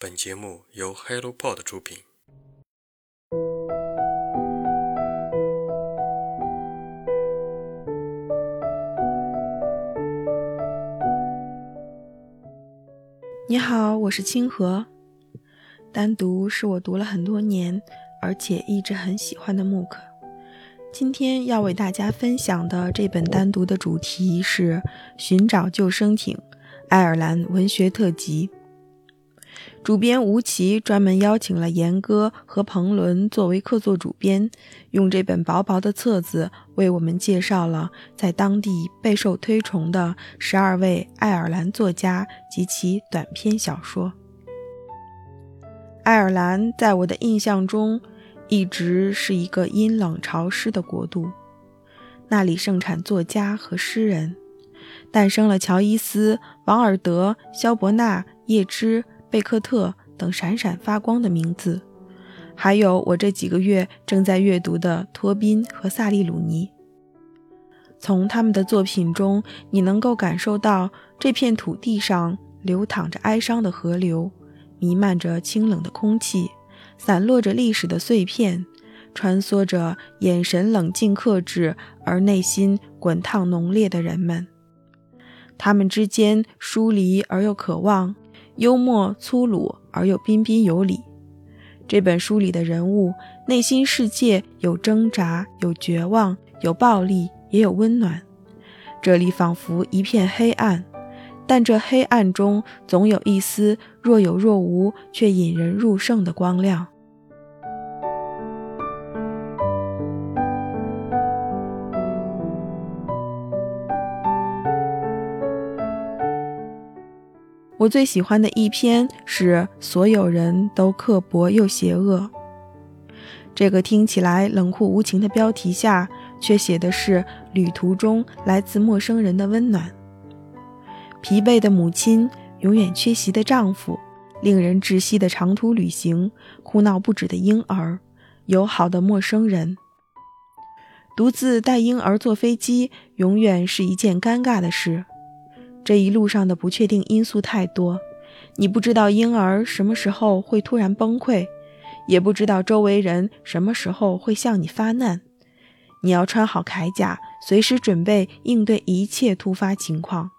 本节目由 HelloPod 出品。你好，我是清河。单独是我读了很多年，而且一直很喜欢的木刻。今天要为大家分享的这本单独的主题是《寻找救生艇》爱尔兰文学特辑。主编吴奇专门邀请了严歌和彭伦作为客座主编，用这本薄薄的册子为我们介绍了在当地备受推崇的十二位爱尔兰作家及其短篇小说。爱尔兰在我的印象中一直是一个阴冷潮湿的国度，那里盛产作家和诗人，诞生了乔伊斯、王尔德、萧伯纳、叶芝。贝克特等闪闪发光的名字，还有我这几个月正在阅读的托宾和萨利鲁尼。从他们的作品中，你能够感受到这片土地上流淌着哀伤的河流，弥漫着清冷的空气，散落着历史的碎片，穿梭着眼神冷静克制而内心滚烫浓烈的人们。他们之间疏离而又渴望。幽默粗鲁而又彬彬有礼。这本书里的人物内心世界有挣扎，有绝望，有暴力，也有温暖。这里仿佛一片黑暗，但这黑暗中总有一丝若有若无却引人入胜的光亮。我最喜欢的一篇是《所有人都刻薄又邪恶》。这个听起来冷酷无情的标题下，却写的是旅途中来自陌生人的温暖。疲惫的母亲，永远缺席的丈夫，令人窒息的长途旅行，哭闹不止的婴儿，友好的陌生人。独自带婴儿坐飞机，永远是一件尴尬的事。这一路上的不确定因素太多，你不知道婴儿什么时候会突然崩溃，也不知道周围人什么时候会向你发难。你要穿好铠甲，随时准备应对一切突发情况。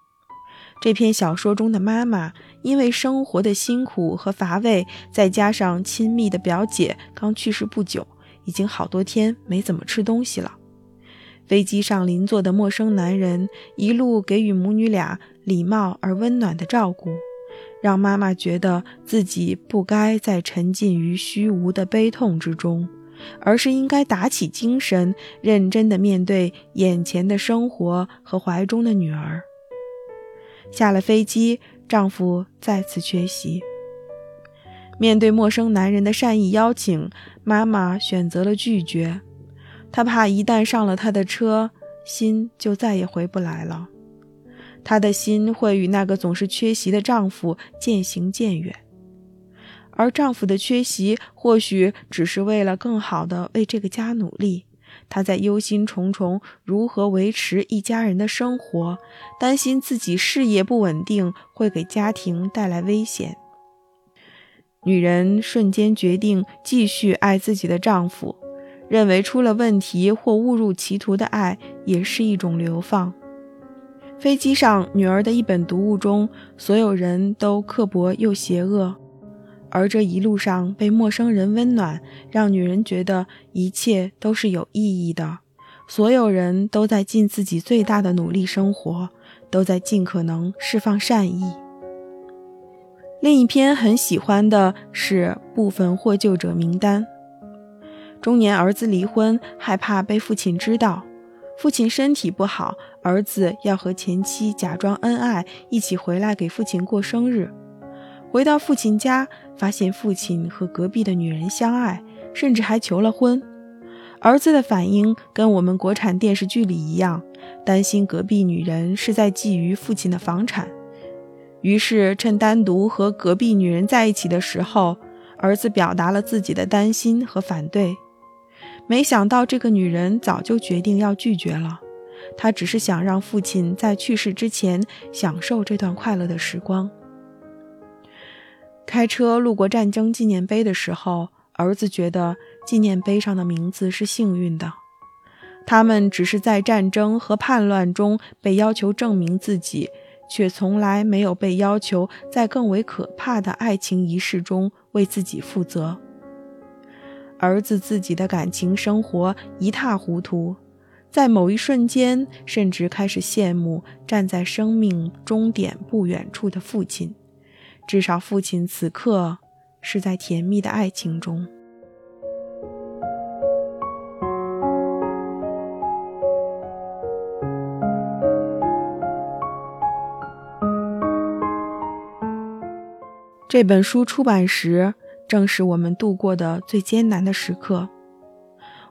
这篇小说中的妈妈，因为生活的辛苦和乏味，再加上亲密的表姐刚去世不久，已经好多天没怎么吃东西了。飞机上邻座的陌生男人一路给予母女俩礼貌而温暖的照顾，让妈妈觉得自己不该再沉浸于虚无的悲痛之中，而是应该打起精神，认真地面对眼前的生活和怀中的女儿。下了飞机，丈夫再次缺席。面对陌生男人的善意邀请，妈妈选择了拒绝。她怕一旦上了他的车，心就再也回不来了。她的心会与那个总是缺席的丈夫渐行渐远，而丈夫的缺席或许只是为了更好的为这个家努力。她在忧心忡忡如何维持一家人的生活，担心自己事业不稳定会给家庭带来危险。女人瞬间决定继续爱自己的丈夫。认为出了问题或误入歧途的爱也是一种流放。飞机上女儿的一本读物中，所有人都刻薄又邪恶，而这一路上被陌生人温暖，让女人觉得一切都是有意义的。所有人都在尽自己最大的努力生活，都在尽可能释放善意。另一篇很喜欢的是部分获救者名单。中年儿子离婚，害怕被父亲知道。父亲身体不好，儿子要和前妻假装恩爱，一起回来给父亲过生日。回到父亲家，发现父亲和隔壁的女人相爱，甚至还求了婚。儿子的反应跟我们国产电视剧里一样，担心隔壁女人是在觊觎父亲的房产。于是趁单独和隔壁女人在一起的时候，儿子表达了自己的担心和反对。没想到这个女人早就决定要拒绝了，她只是想让父亲在去世之前享受这段快乐的时光。开车路过战争纪念碑的时候，儿子觉得纪念碑上的名字是幸运的。他们只是在战争和叛乱中被要求证明自己，却从来没有被要求在更为可怕的爱情仪式中为自己负责。儿子自己的感情生活一塌糊涂，在某一瞬间，甚至开始羡慕站在生命终点不远处的父亲。至少，父亲此刻是在甜蜜的爱情中。这本书出版时，正是我们度过的最艰难的时刻。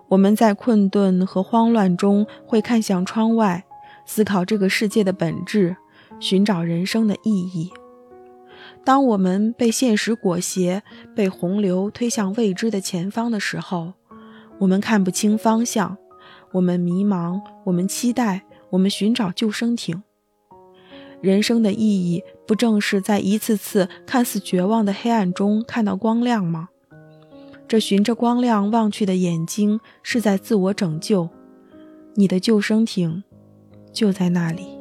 我们在困顿和慌乱中，会看向窗外，思考这个世界的本质，寻找人生的意义。当我们被现实裹挟，被洪流推向未知的前方的时候，我们看不清方向，我们迷茫，我们期待，我们寻找救生艇。人生的意义，不正是在一次次看似绝望的黑暗中看到光亮吗？这循着光亮望去的眼睛，是在自我拯救。你的救生艇就在那里。